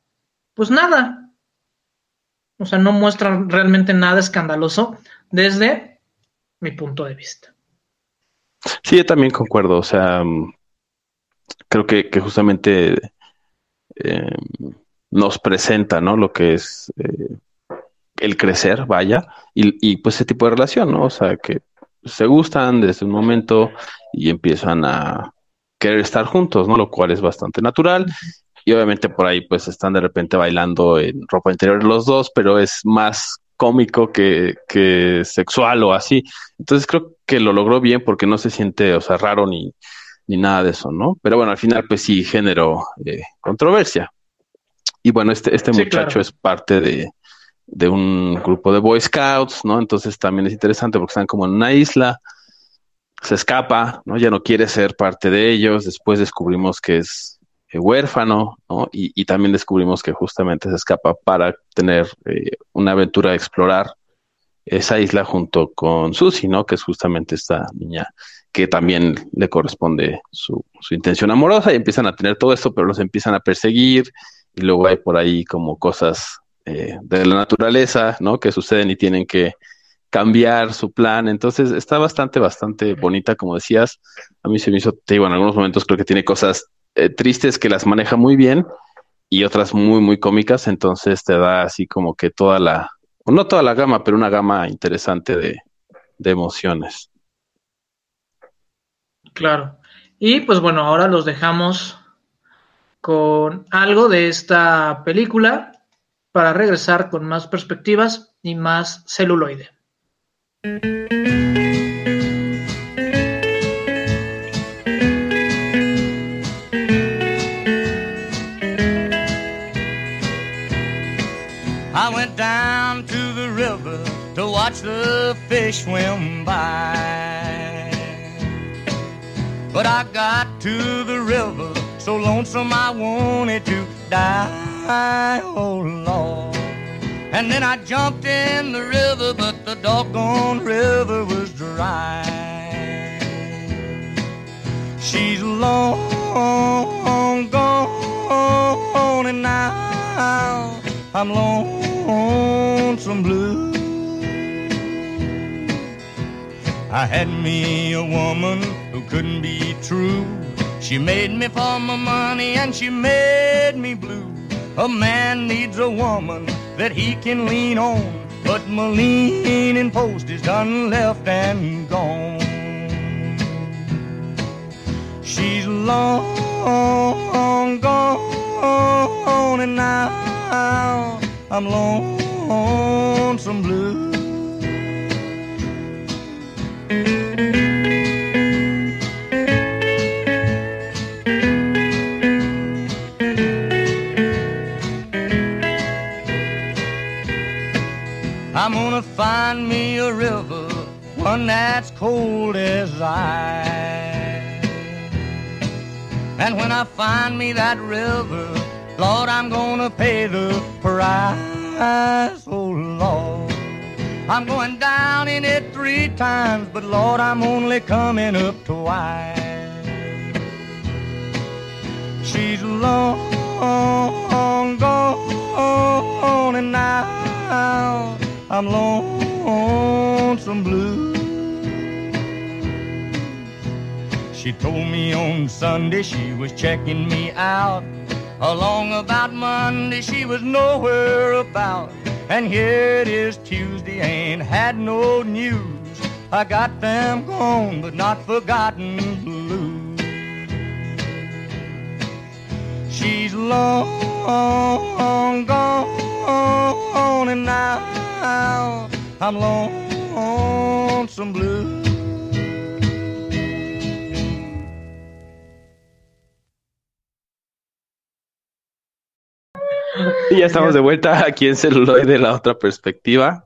pues nada, o sea, no muestra realmente nada escandaloso desde mi punto de vista. sí, yo también concuerdo, o sea, mm, creo que, justamente eh, nos presenta, ¿no? Lo que es eh, el crecer, vaya, y, pues ese tipo de relación, ¿no? O sea, que se gustan desde un momento y empiezan a, querer estar juntos, ¿no? Lo cual es bastante natural. Y obviamente por ahí pues están de repente bailando en ropa interior los dos, pero es más cómico que, que sexual o así. Entonces creo que lo logró bien porque no se siente, o sea, raro ni, ni nada de eso, ¿no? Pero bueno, al final pues sí generó eh, controversia. Y bueno, este, este muchacho es parte de, de un grupo de Boy Scouts, ¿no? Entonces también es interesante porque están como en una isla, se escapa, ¿no? Ya no quiere ser parte de ellos, después descubrimos que es eh, huérfano, ¿no? Y, y, también descubrimos que justamente se escapa para tener eh, una aventura de explorar esa isla junto con Susie, ¿no? Que es justamente esta niña que también le corresponde su, su intención amorosa y empiezan a tener todo esto, pero los empiezan a perseguir y luego hay por ahí como cosas eh, de la naturaleza, ¿no? Que suceden y tienen que cambiar su plan. Entonces está bastante, bastante bonita, como decías. A mí se me hizo, te digo, en algunos momentos creo que tiene cosas eh, tristes que las maneja muy bien y otras muy, muy cómicas. Entonces te da así como que toda la, no toda la gama, pero una gama interesante de, de emociones. Claro. Y pues bueno, ahora los dejamos con algo de esta película para regresar con más perspectivas y más celuloide. I went down to the river to watch the fish swim by. But I got to the river so lonesome I wanted to die. Oh Lord. And then I jumped in the river, but the doggone river was dry. She's long gone, and now I'm lonesome blue. I had me a woman who couldn't be true. She made me for my money and she made me blue. A man needs a woman that he can lean on, but my leaning post is done left and gone. She's long gone, and now I'm lonesome blue. Find me a river, one that's cold as ice. And when I find me that river, Lord, I'm gonna pay the price. Oh, Lord. I'm going down in it three times, but Lord, I'm only coming up twice. She's long gone, and now I'm lonesome blue. She told me on Sunday she was checking me out. Along about Monday she was nowhere about. And here it is Tuesday, ain't had no news. I got them gone, but not forgotten blue. She's long gone, and now I'm lonesome blue. Y ya estamos de vuelta aquí en Celuloide, la otra perspectiva,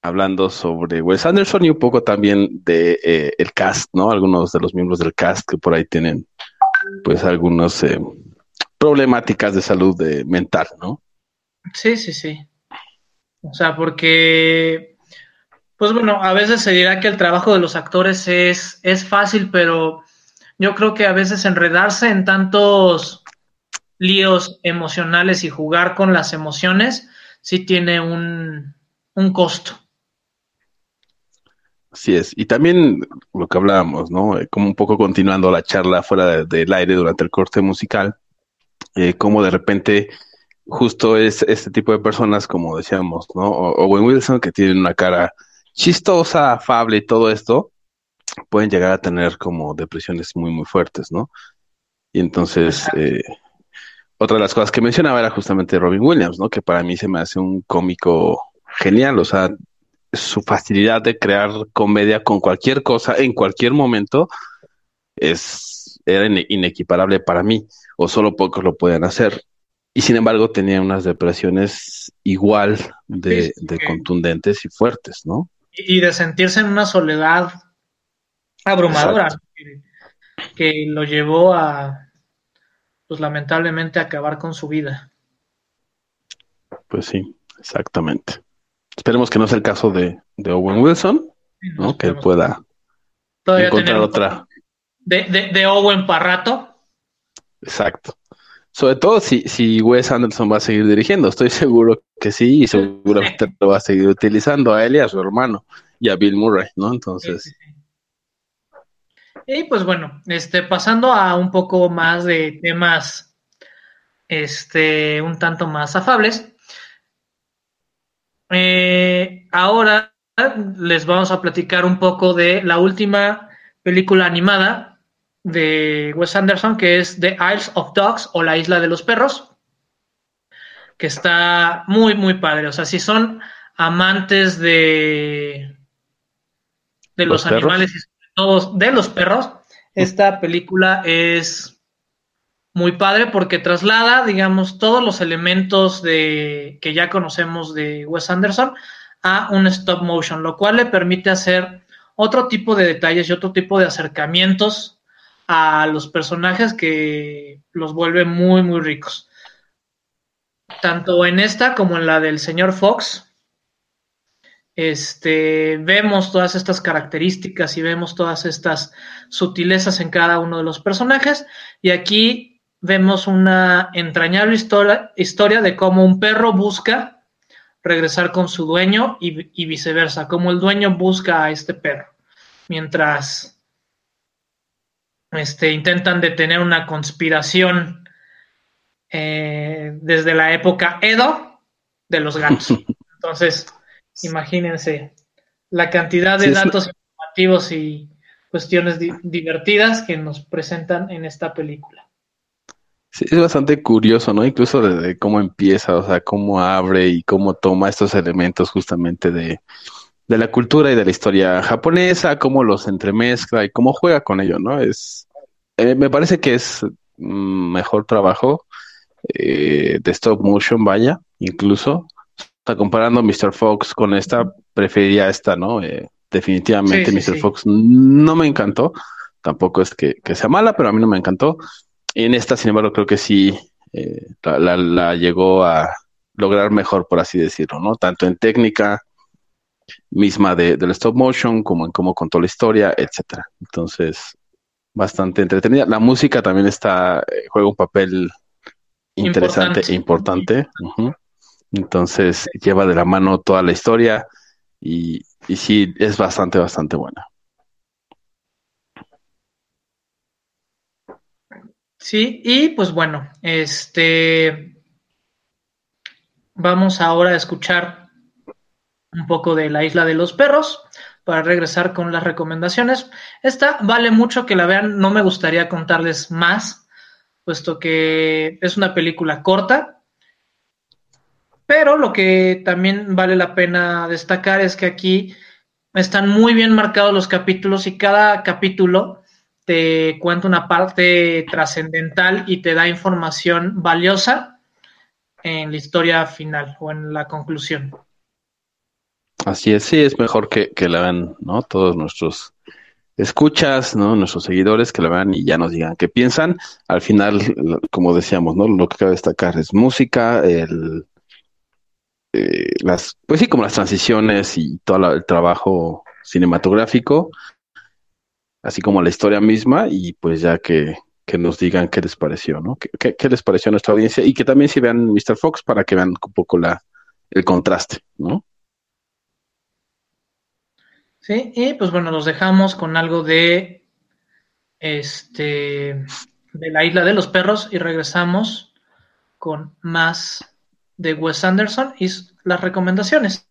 hablando sobre Wes Anderson y un poco también de eh, el cast, ¿no? Algunos de los miembros del cast que por ahí tienen, pues, algunos eh, problemáticas de salud de, mental, ¿no? Sí, sí, sí. O sea, porque, pues bueno, a veces se dirá que el trabajo de los actores es, es fácil, pero yo creo que a veces enredarse en tantos líos emocionales y jugar con las emociones sí tiene un, un costo. Así es. Y también lo que hablábamos, ¿no? Eh, como un poco continuando la charla fuera del aire durante el corte musical, eh, como de repente justo es este tipo de personas, como decíamos, ¿no? O Owen Wilson, que tienen una cara chistosa, afable y todo esto, pueden llegar a tener como depresiones muy, muy fuertes, ¿no? Y entonces, eh, otra de las cosas que mencionaba era justamente Robin Williams, ¿no? Que para mí se me hace un cómico genial, o sea, su facilidad de crear comedia con cualquier cosa en cualquier momento es era inequiparable para mí, o solo pocos lo pueden hacer. Y sin embargo tenía unas depresiones igual de, contundentes y fuertes, ¿no? Y de sentirse en una soledad abrumadora que, lo llevó a, pues lamentablemente, acabar con su vida. Pues sí, exactamente. Esperemos que no sea el caso de, Owen Wilson, ¿no? Que él pueda encontrar otra. De, de, Owen para rato. Exacto. Sobre todo si, si Wes Anderson va a seguir dirigiendo, estoy seguro que sí, y seguramente lo va a seguir utilizando a él y a su hermano y a Bill Murray, ¿no? Entonces. Y pues bueno, este, pasando a un poco más de temas, este, un tanto más afables. Eh, ahora les vamos a platicar un poco de la última película animada de Wes Anderson, que es The Isles of Dogs o La Isla de los Perros, que está muy, muy padre. O sea, si son amantes de, de los, animales y sobre todo de los perros, esta película es muy padre porque traslada, digamos, todos los elementos de que ya conocemos de Wes Anderson a un stop motion, lo cual le permite hacer otro tipo de detalles y otro tipo de acercamientos a los personajes que los vuelve muy, muy ricos. Tanto en esta como en la del señor Fox, este, vemos todas estas características y vemos todas estas sutilezas en cada uno de los personajes. Y aquí vemos una entrañable historia, historia de cómo un perro busca regresar con su dueño y, y viceversa, cómo el dueño busca a este perro. Mientras este, intentan detener una conspiración eh, desde la época Edo de los gatos. [laughs] Entonces, imagínense la cantidad de datos informativos y cuestiones divertidas que nos presentan en esta película. Sí, es bastante curioso, ¿no? Incluso desde cómo empieza, o sea, cómo abre y cómo toma estos elementos justamente de, de la cultura y de la historia japonesa, cómo los entremezcla y cómo juega con ello, ¿no? Es, eh, me parece que es mejor trabajo eh, de stop motion, vaya, incluso. Está comparando Mr. Fox con esta, preferiría esta, ¿no? Eh, definitivamente Mr. Fox no me encantó. Tampoco es que, sea mala, pero a mí no me encantó. En esta, sin embargo, creo que sí la, la, llegó a lograr mejor, por así decirlo, ¿no? Tanto en técnica, misma de, del stop motion, como en cómo contó la historia, etcétera. Entonces, bastante entretenida. La música también está, eh, juega un papel interesante e importante. Entonces, lleva de la mano toda la historia y, y sí, es bastante, bastante buena. Sí, y pues bueno, este vamos ahora a escuchar un poco de la isla de los perros para regresar con las recomendaciones. Esta vale mucho que la vean, no me gustaría contarles más, puesto que es una película corta, pero lo que también vale la pena destacar es que aquí están muy bien marcados los capítulos y cada capítulo te cuenta una parte trascendental y te da información valiosa en la historia final o en la conclusión. Así es, sí, es mejor que, que la vean, ¿no? Todos nuestros escuchas, ¿no? Nuestros seguidores que la vean y ya nos digan qué piensan. Al final, como decíamos, ¿no? Lo que cabe destacar es música, el, eh, las, pues sí, como las transiciones y todo el trabajo cinematográfico, así como la historia misma y pues ya que, que nos digan qué les pareció, ¿no? ¿Qué, qué, les pareció a nuestra audiencia y que también si vean Mr. Fox para que vean un poco la, el contraste, ¿no? Sí, y pues bueno, los dejamos con algo de este de la isla de los perros y regresamos con más de Wes Anderson y las recomendaciones.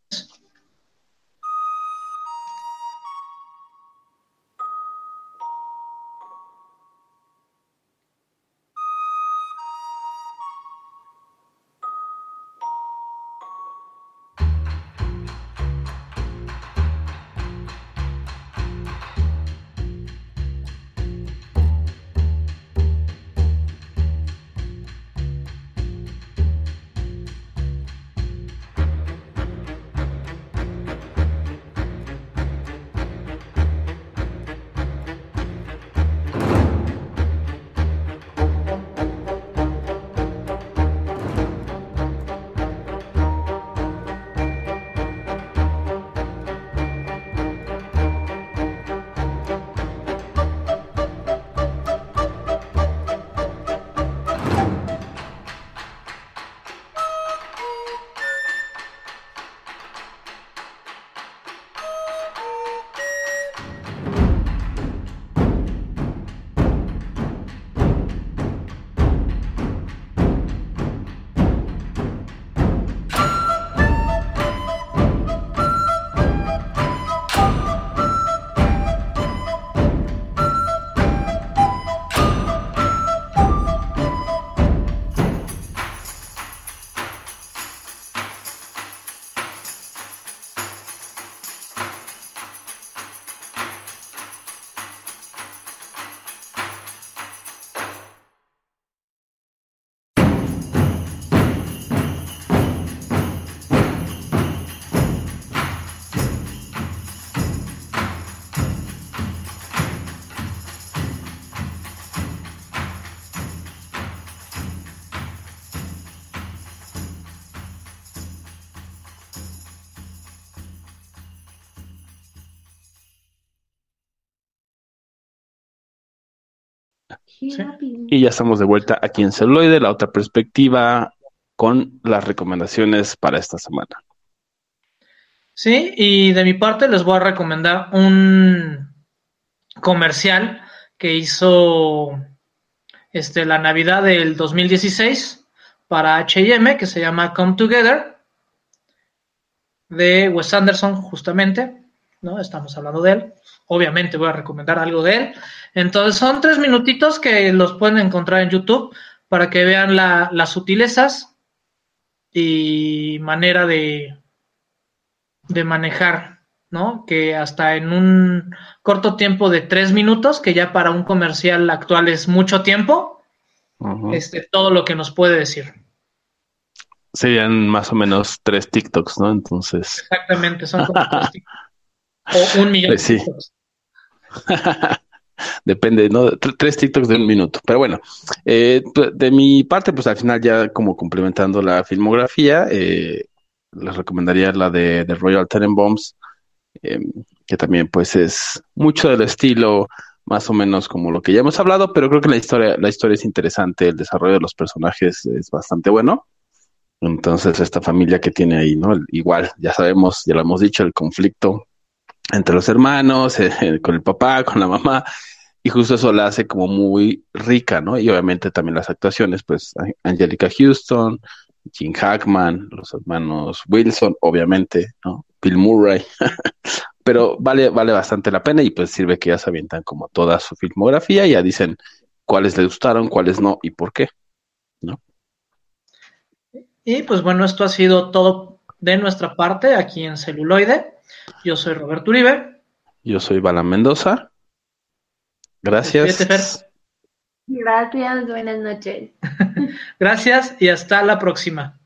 Y ya estamos de vuelta aquí en Celuloide, la otra perspectiva, con las recomendaciones para esta semana. Sí, y de mi parte les voy a recomendar un comercial que hizo este, la Navidad del 2016 para HM, que se llama Come Together, de Wes Anderson, justamente. ¿No? Estamos hablando de él. Obviamente voy a recomendar algo de él. Entonces son tres minutitos que los pueden encontrar en YouTube para que vean las sutilezas y manera de, de manejar, ¿no? Que hasta en un corto tiempo de tres minutos, que ya para un comercial actual es mucho tiempo, este, todo lo que nos puede decir. Serían más o menos tres TikToks, ¿no? Entonces. Exactamente, son [laughs] como tres TikToks. O un millón de TikToks. [laughs] Depende, ¿no? Tres TikToks de un minuto. Pero bueno, eh, de mi parte, pues al final ya como complementando la filmografía, eh, les recomendaría la de, de Royal Tenenbaums, eh, que también pues es mucho del estilo más o menos como lo que ya hemos hablado, pero creo que la historia, la historia es interesante, el desarrollo de los personajes es bastante bueno. Entonces, esta familia que tiene ahí, ¿no? Igual, ya sabemos, ya lo hemos dicho, el conflicto entre los hermanos, eh, con el papá, con la mamá, y justo eso la hace como muy rica, ¿no? Y obviamente también las actuaciones, pues Angelica Houston, Jim Hackman, los hermanos Wilson, obviamente, ¿no? Bill Murray. [laughs] Pero vale, vale bastante la pena y pues sirve que ya se avientan como toda su filmografía ya dicen cuáles les gustaron, cuáles no y por qué, ¿no? Y pues bueno, esto ha sido todo de nuestra parte aquí en Celuloide. Yo soy Roberto Uribe. Yo soy Bala Mendoza. Gracias. Gracias, buenas noches. [laughs] Gracias y hasta la próxima.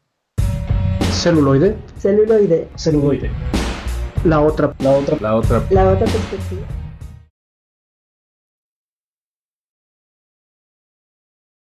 Celuloide. Celuloide. Celuloide. La otra, la otra, la otra, la otra perspectiva.